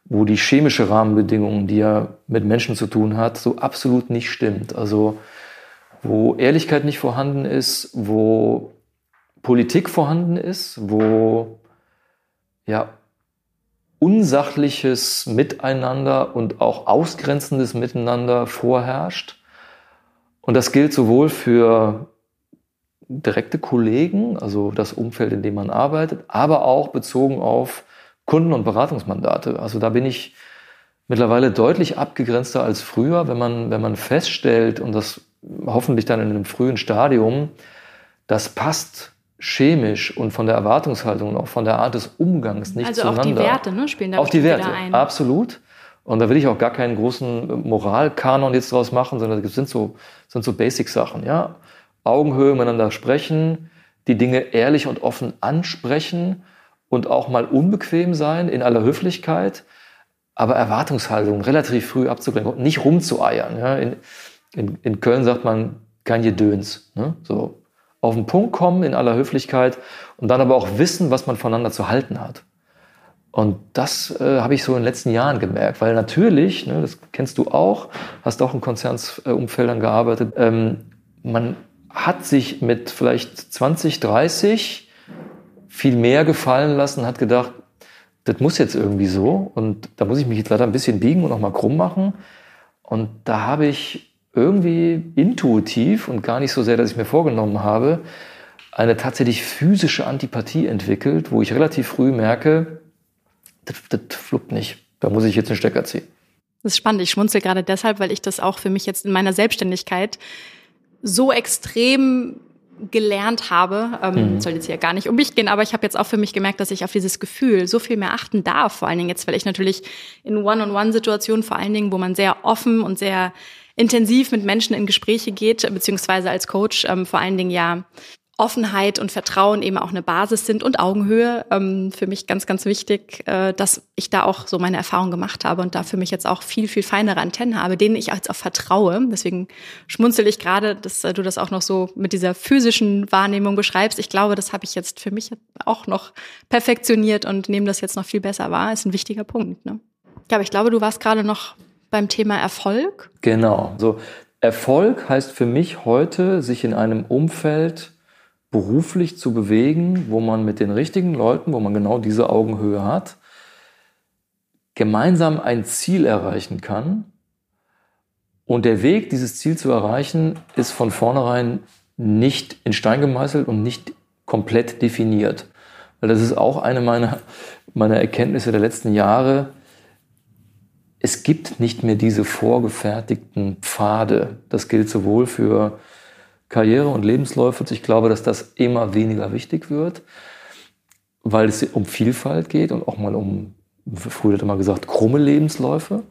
wo die chemische Rahmenbedingungen, die ja mit Menschen zu tun hat, so absolut nicht stimmt. Also wo Ehrlichkeit nicht vorhanden ist, wo Politik vorhanden ist, wo ja unsachliches Miteinander und auch ausgrenzendes Miteinander vorherrscht. Und das gilt sowohl für direkte Kollegen, also das Umfeld, in dem man arbeitet, aber auch bezogen auf Kunden- und Beratungsmandate. Also da bin ich mittlerweile deutlich abgegrenzter als früher, wenn man, wenn man feststellt, und das hoffentlich dann in einem frühen Stadium, das passt chemisch und von der Erwartungshaltung und auch von der Art des Umgangs nicht also zueinander. Also auch die Werte ne, spielen da Auch die Werte, ein. absolut. Und da will ich auch gar keinen großen Moralkanon jetzt draus machen, sondern das sind so, sind so Basic-Sachen, ja. Augenhöhe miteinander sprechen, die Dinge ehrlich und offen ansprechen und auch mal unbequem sein in aller Höflichkeit, aber Erwartungshaltung relativ früh abzugrenzen und nicht rumzueiern. Ja. In, in, in Köln sagt man kein Gedöns. Ne? So auf den Punkt kommen in aller Höflichkeit und dann aber auch wissen, was man voneinander zu halten hat. Und das äh, habe ich so in den letzten Jahren gemerkt, weil natürlich, ne, das kennst du auch, hast auch in Konzernsumfeldern gearbeitet, ähm, man hat sich mit vielleicht 20, 30 viel mehr gefallen lassen, hat gedacht, das muss jetzt irgendwie so und da muss ich mich jetzt leider ein bisschen biegen und auch mal krumm machen. Und da habe ich irgendwie intuitiv und gar nicht so sehr, dass ich mir vorgenommen habe, eine tatsächlich physische Antipathie entwickelt, wo ich relativ früh merke, das, das fluppt nicht. Da muss ich jetzt einen Stecker ziehen. Das ist spannend. Ich schmunzel gerade deshalb, weil ich das auch für mich jetzt in meiner Selbstständigkeit so extrem gelernt habe, ähm, mhm. soll jetzt hier gar nicht um mich gehen, aber ich habe jetzt auch für mich gemerkt, dass ich auf dieses Gefühl so viel mehr achten darf. Vor allen Dingen jetzt, weil ich natürlich in One-on-One-Situationen, vor allen Dingen, wo man sehr offen und sehr intensiv mit Menschen in Gespräche geht, beziehungsweise als Coach ähm, vor allen Dingen ja Offenheit und Vertrauen eben auch eine Basis sind und Augenhöhe. Ähm, für mich ganz, ganz wichtig, äh, dass ich da auch so meine Erfahrung gemacht habe und da für mich jetzt auch viel, viel feinere Antennen habe, denen ich jetzt auch vertraue. Deswegen schmunzel ich gerade, dass äh, du das auch noch so mit dieser physischen Wahrnehmung beschreibst. Ich glaube, das habe ich jetzt für mich auch noch perfektioniert und nehme das jetzt noch viel besser wahr. Ist ein wichtiger Punkt. Ne? Ja, aber ich glaube, du warst gerade noch beim Thema Erfolg. Genau. So Erfolg heißt für mich heute, sich in einem Umfeld beruflich zu bewegen, wo man mit den richtigen Leuten, wo man genau diese Augenhöhe hat, gemeinsam ein Ziel erreichen kann. Und der Weg, dieses Ziel zu erreichen, ist von vornherein nicht in Stein gemeißelt und nicht komplett definiert. Weil das ist auch eine meiner, meiner Erkenntnisse der letzten Jahre. Es gibt nicht mehr diese vorgefertigten Pfade. Das gilt sowohl für Karriere und Lebensläufe. Ich glaube, dass das immer weniger wichtig wird, weil es um Vielfalt geht und auch mal um, früher hat man gesagt, krumme Lebensläufe.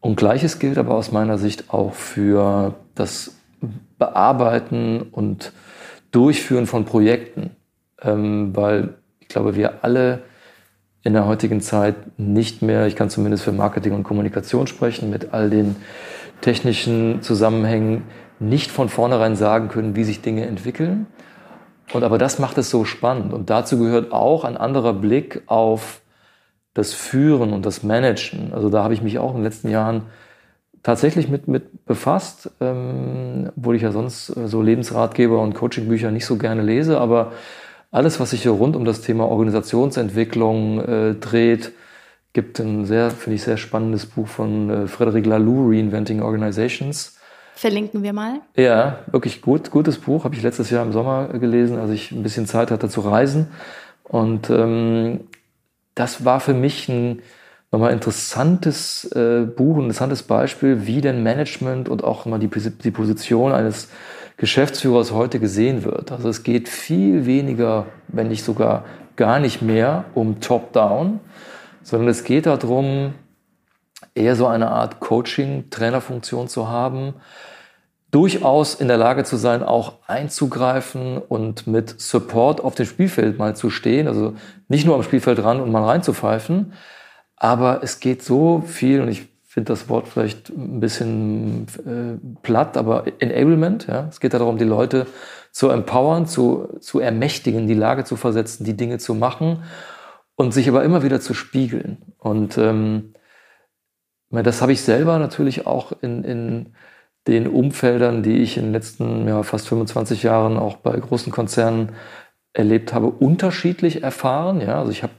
Und gleiches gilt aber aus meiner Sicht auch für das Bearbeiten und Durchführen von Projekten, ähm, weil ich glaube, wir alle in der heutigen Zeit nicht mehr, ich kann zumindest für Marketing und Kommunikation sprechen, mit all den technischen Zusammenhängen nicht von vornherein sagen können, wie sich Dinge entwickeln. Und aber das macht es so spannend. Und dazu gehört auch ein anderer Blick auf das Führen und das Managen. Also da habe ich mich auch in den letzten Jahren tatsächlich mit, mit befasst, ähm, obwohl ich ja sonst äh, so Lebensratgeber und Coachingbücher nicht so gerne lese. Aber alles, was sich hier rund um das Thema Organisationsentwicklung äh, dreht, gibt ein sehr, finde ich, sehr spannendes Buch von äh, Frederic Laloux, Reinventing Organizations Verlinken wir mal. Ja, wirklich gut, gutes Buch. Habe ich letztes Jahr im Sommer gelesen, als ich ein bisschen Zeit hatte zu reisen. Und ähm, das war für mich ein nochmal interessantes äh, Buch, ein interessantes Beispiel, wie denn Management und auch mal die, die Position eines Geschäftsführers heute gesehen wird. Also es geht viel weniger, wenn nicht sogar gar nicht mehr um Top-Down, sondern es geht darum, eher so eine Art Coaching-Trainerfunktion zu haben, durchaus in der Lage zu sein, auch einzugreifen und mit Support auf dem Spielfeld mal zu stehen. Also nicht nur am Spielfeld ran und mal reinzupfeifen. Aber es geht so viel, und ich finde das Wort vielleicht ein bisschen äh, platt, aber Enablement. Ja? Es geht darum, die Leute zu empowern, zu, zu ermächtigen, die Lage zu versetzen, die Dinge zu machen und sich aber immer wieder zu spiegeln. Und ähm, das habe ich selber natürlich auch in, in den Umfeldern, die ich in den letzten ja, fast 25 Jahren auch bei großen Konzernen erlebt habe, unterschiedlich erfahren. Ja, also ich habe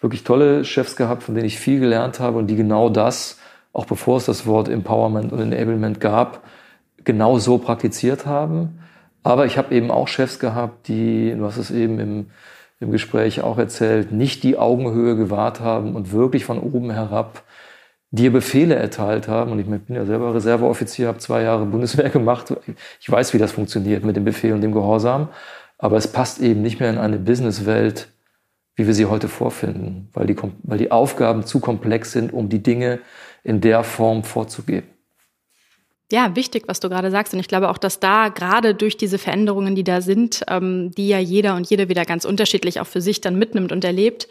wirklich tolle Chefs gehabt, von denen ich viel gelernt habe und die genau das, auch bevor es das Wort Empowerment und Enablement gab, genau so praktiziert haben. Aber ich habe eben auch Chefs gehabt, die, du hast es eben im, im Gespräch auch erzählt, nicht die Augenhöhe gewahrt haben und wirklich von oben herab dir Befehle erteilt haben. Und ich bin ja selber Reserveoffizier, habe zwei Jahre Bundeswehr gemacht. Ich weiß, wie das funktioniert mit dem Befehl und dem Gehorsam. Aber es passt eben nicht mehr in eine Businesswelt, wie wir sie heute vorfinden, weil die, weil die Aufgaben zu komplex sind, um die Dinge in der Form vorzugeben. ja, wichtig, was du gerade sagst. Und ich glaube auch, dass da gerade durch diese Veränderungen, die da sind, ähm, die ja jeder und jede wieder ganz unterschiedlich auch für sich dann mitnimmt und erlebt,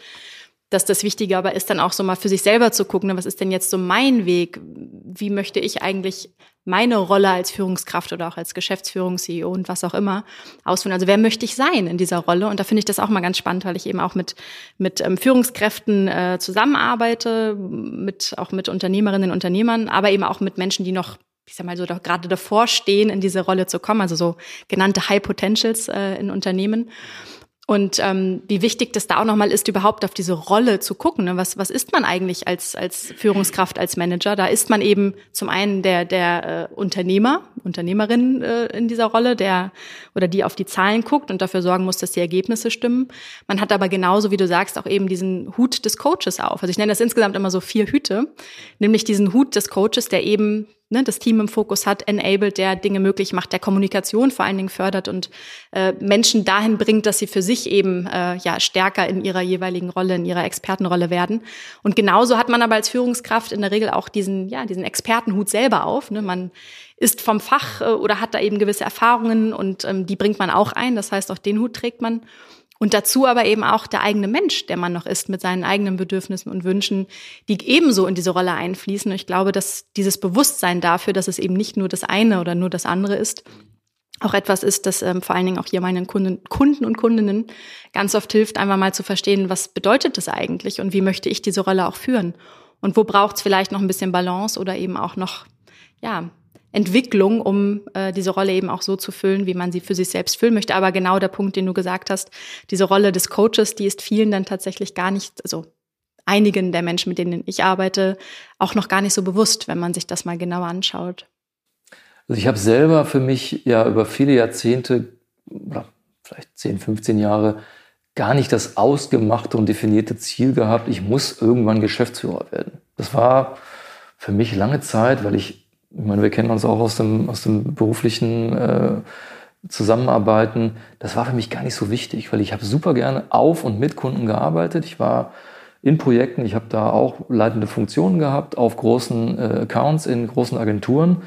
dass das Wichtige aber ist, dann auch so mal für sich selber zu gucken, ne, was ist denn jetzt so mein Weg? Wie möchte ich eigentlich meine Rolle als Führungskraft oder auch als Geschäftsführung, CEO und was auch immer ausführen. Also wer möchte ich sein in dieser Rolle? Und da finde ich das auch mal ganz spannend, weil ich eben auch mit, mit ähm, Führungskräften äh, zusammenarbeite, mit, auch mit Unternehmerinnen und Unternehmern, aber eben auch mit Menschen, die noch ich sag mal so, gerade davor stehen, in diese Rolle zu kommen, also so genannte High Potentials äh, in Unternehmen. Und ähm, wie wichtig das da auch nochmal ist, überhaupt auf diese Rolle zu gucken. Ne? Was, was ist man eigentlich als, als Führungskraft, als Manager? Da ist man eben zum einen der, der äh, Unternehmer, Unternehmerin äh, in dieser Rolle, der oder die auf die Zahlen guckt und dafür sorgen muss, dass die Ergebnisse stimmen. Man hat aber genauso, wie du sagst, auch eben diesen Hut des Coaches auf. Also ich nenne das insgesamt immer so vier Hüte, nämlich diesen Hut des Coaches, der eben ne, das Team im Fokus hat, enabled, der Dinge möglich macht, der Kommunikation vor allen Dingen fördert und äh, Menschen dahin bringt, dass sie für sich eben äh, ja stärker in ihrer jeweiligen Rolle, in ihrer Expertenrolle werden. Und genauso hat man aber als Führungskraft in der Regel auch diesen ja diesen Expertenhut selber auf. Ne? Man ist vom Fach äh, oder hat da eben gewisse Erfahrungen und ähm, die bringt man auch ein. Das heißt, auch den Hut trägt man. Und dazu aber eben auch der eigene Mensch, der man noch ist, mit seinen eigenen Bedürfnissen und Wünschen, die ebenso in diese Rolle einfließen. Und ich glaube, dass dieses Bewusstsein dafür, dass es eben nicht nur das eine oder nur das andere ist, auch etwas ist, das ähm, vor allen Dingen auch hier meinen Kunden, Kunden und Kundinnen ganz oft hilft, einfach mal zu verstehen, was bedeutet das eigentlich und wie möchte ich diese Rolle auch führen. Und wo braucht es vielleicht noch ein bisschen Balance oder eben auch noch, ja, Entwicklung, um äh, diese Rolle eben auch so zu füllen, wie man sie für sich selbst füllen möchte. Aber genau der Punkt, den du gesagt hast, diese Rolle des Coaches, die ist vielen dann tatsächlich gar nicht, also einigen der Menschen, mit denen ich arbeite, auch noch gar nicht so bewusst, wenn man sich das mal genauer anschaut. Also ich habe selber für mich ja über viele Jahrzehnte oder vielleicht 10, 15 Jahre gar nicht das ausgemachte und definierte Ziel gehabt, ich muss irgendwann Geschäftsführer werden. Das war für mich lange Zeit, weil ich ich meine, wir kennen uns auch aus dem, aus dem beruflichen äh, Zusammenarbeiten. Das war für mich gar nicht so wichtig, weil ich habe super gerne auf und mit Kunden gearbeitet. Ich war in Projekten, ich habe da auch leitende Funktionen gehabt auf großen äh, Accounts in großen Agenturen.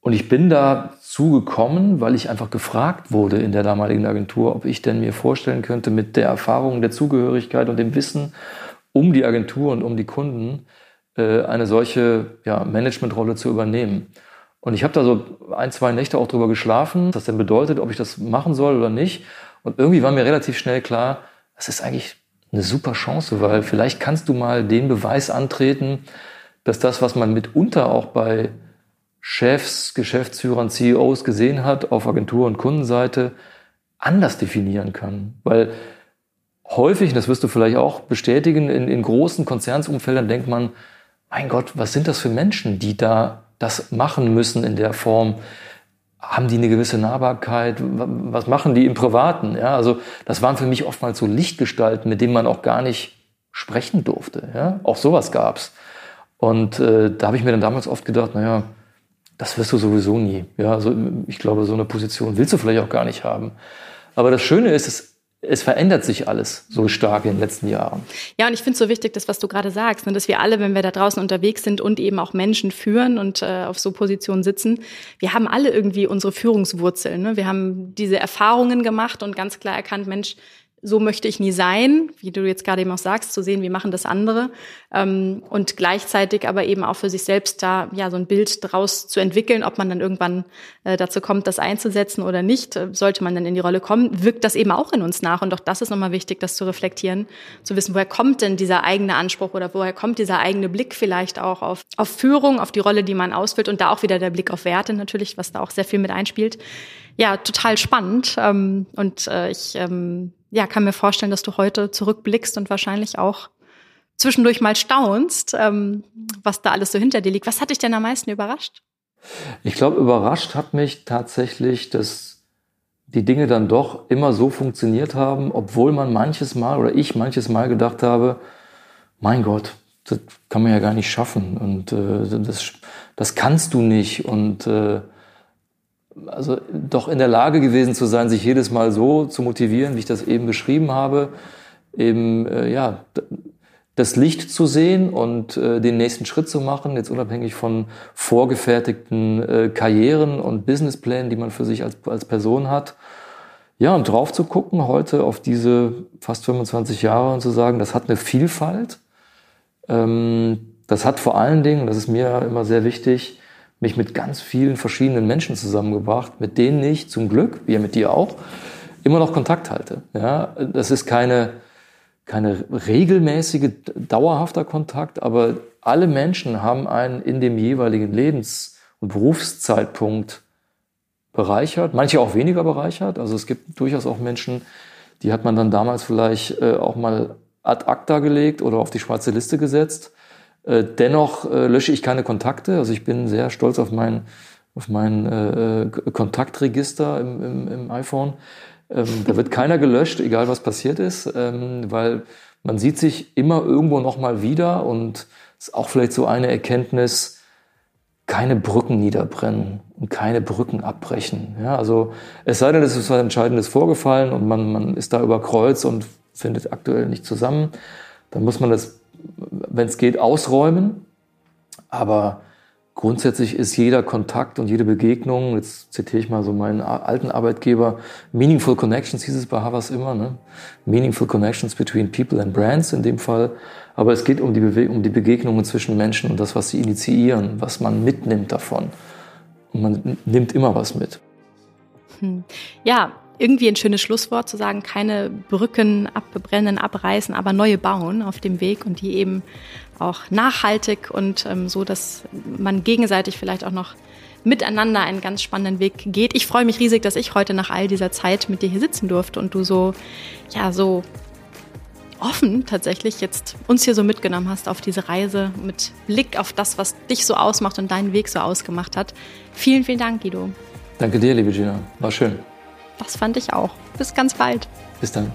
Und ich bin da zugekommen, weil ich einfach gefragt wurde in der damaligen Agentur, ob ich denn mir vorstellen könnte, mit der Erfahrung, der Zugehörigkeit und dem Wissen um die Agentur und um die Kunden, äh, eine solche ja, Managementrolle zu übernehmen. Und ich habe da so ein, zwei Nächte auch drüber geschlafen, was das denn bedeutet, ob ich das machen soll oder nicht. Und irgendwie war mir relativ schnell klar, das ist eigentlich eine super Chance, weil vielleicht kannst du mal den Beweis antreten, dass das, was man mitunter auch bei Chefs, Geschäftsführern, CEOs gesehen hat, auf Agentur- und Kundenseite, anders definieren kann. Weil häufig, und das wirst du vielleicht auch bestätigen, in, in großen Konzernsumfeldern denkt man, mein Gott, was sind das für Menschen, die da das machen müssen in der Form? Haben die eine gewisse Nahbarkeit? Was machen die im Privaten? Ja, also das waren für mich oftmals so Lichtgestalten, mit denen man auch gar nicht sprechen durfte. Ja, auch sowas gab's. Und äh, da habe ich mir dann damals oft gedacht, naja, das wirst du sowieso nie. Ja, also ich glaube, so eine Position willst du vielleicht auch gar nicht haben. Aber das Schöne ist, es es verändert sich alles so stark in den letzten Jahren. Ja, und ich finde es so wichtig, das, was du gerade sagst, ne, dass wir alle, wenn wir da draußen unterwegs sind und eben auch Menschen führen und äh, auf so Positionen sitzen, wir haben alle irgendwie unsere Führungswurzeln. Ne? Wir haben diese Erfahrungen gemacht und ganz klar erkannt, Mensch, so möchte ich nie sein, wie du jetzt gerade eben auch sagst, zu sehen, wie machen das andere ähm, und gleichzeitig aber eben auch für sich selbst da ja so ein Bild draus zu entwickeln, ob man dann irgendwann äh, dazu kommt, das einzusetzen oder nicht, äh, sollte man dann in die Rolle kommen, wirkt das eben auch in uns nach und auch das ist nochmal wichtig, das zu reflektieren, zu wissen, woher kommt denn dieser eigene Anspruch oder woher kommt dieser eigene Blick vielleicht auch auf, auf Führung, auf die Rolle, die man ausfüllt und da auch wieder der Blick auf Werte natürlich, was da auch sehr viel mit einspielt. Ja, total spannend ähm, und äh, ich ähm, ja, kann mir vorstellen, dass du heute zurückblickst und wahrscheinlich auch zwischendurch mal staunst, ähm, was da alles so hinter dir liegt. Was hat dich denn am meisten überrascht? Ich glaube, überrascht hat mich tatsächlich, dass die Dinge dann doch immer so funktioniert haben, obwohl man manches Mal oder ich manches Mal gedacht habe, mein Gott, das kann man ja gar nicht schaffen und äh, das, das kannst du nicht und äh, also doch in der Lage gewesen zu sein, sich jedes Mal so zu motivieren, wie ich das eben beschrieben habe, eben äh, ja das Licht zu sehen und äh, den nächsten Schritt zu machen, jetzt unabhängig von vorgefertigten äh, Karrieren und Businessplänen, die man für sich als, als Person hat. Ja, und drauf zu gucken heute auf diese fast 25 Jahre und zu sagen, das hat eine Vielfalt. Ähm, das hat vor allen Dingen, das ist mir immer sehr wichtig, mich mit ganz vielen verschiedenen Menschen zusammengebracht, mit denen ich zum Glück, wie mit dir auch, immer noch Kontakt halte. Ja, das ist keine, keine regelmäßige, dauerhafter Kontakt, aber alle Menschen haben einen in dem jeweiligen Lebens- und Berufszeitpunkt bereichert, manche auch weniger bereichert. Also es gibt durchaus auch Menschen, die hat man dann damals vielleicht äh, auch mal ad acta gelegt oder auf die schwarze Liste gesetzt. Äh, dennoch äh, lösche ich keine Kontakte. Also ich bin sehr stolz auf mein, auf mein äh, Kontaktregister im, im, im iPhone. Ähm, da wird keiner gelöscht, egal was passiert ist, ähm, weil man sieht sich immer irgendwo nochmal wieder und ist auch vielleicht so eine Erkenntnis, keine Brücken niederbrennen und keine Brücken abbrechen. Ja, also es sei denn, es ist was Entscheidendes vorgefallen und man, man ist da über Kreuz und findet aktuell nicht zusammen, dann muss man das, wenn es geht, ausräumen. Aber Grundsätzlich ist jeder Kontakt und jede Begegnung, jetzt zitiere ich mal so meinen alten Arbeitgeber, Meaningful Connections hieß es bei Havas immer, ne? Meaningful Connections between people and brands in dem Fall. Aber es geht um die, Bewe um die Begegnungen zwischen Menschen und das, was sie initiieren, was man mitnimmt davon. Und man nimmt immer was mit. Hm. Ja, irgendwie ein schönes Schlusswort zu sagen, keine Brücken abbrennen, abreißen, aber neue bauen auf dem Weg und die eben auch nachhaltig und ähm, so, dass man gegenseitig vielleicht auch noch miteinander einen ganz spannenden Weg geht. Ich freue mich riesig, dass ich heute nach all dieser Zeit mit dir hier sitzen durfte und du so, ja, so offen tatsächlich jetzt uns hier so mitgenommen hast auf diese Reise mit Blick auf das, was dich so ausmacht und deinen Weg so ausgemacht hat. Vielen, vielen Dank, Guido. Danke dir, liebe Gina. War schön. Das fand ich auch. Bis ganz bald. Bis dann.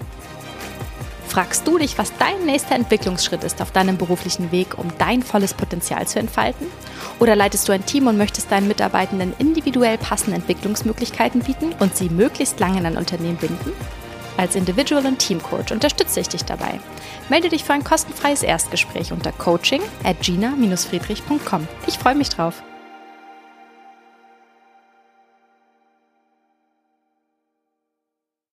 Fragst du dich, was dein nächster Entwicklungsschritt ist auf deinem beruflichen Weg, um dein volles Potenzial zu entfalten? Oder leitest du ein Team und möchtest deinen Mitarbeitenden individuell passende Entwicklungsmöglichkeiten bieten und sie möglichst lange in ein Unternehmen binden? Als Individual- und Teamcoach unterstütze ich dich dabei. Melde dich für ein kostenfreies Erstgespräch unter coaching at gina-friedrich.com. Ich freue mich drauf.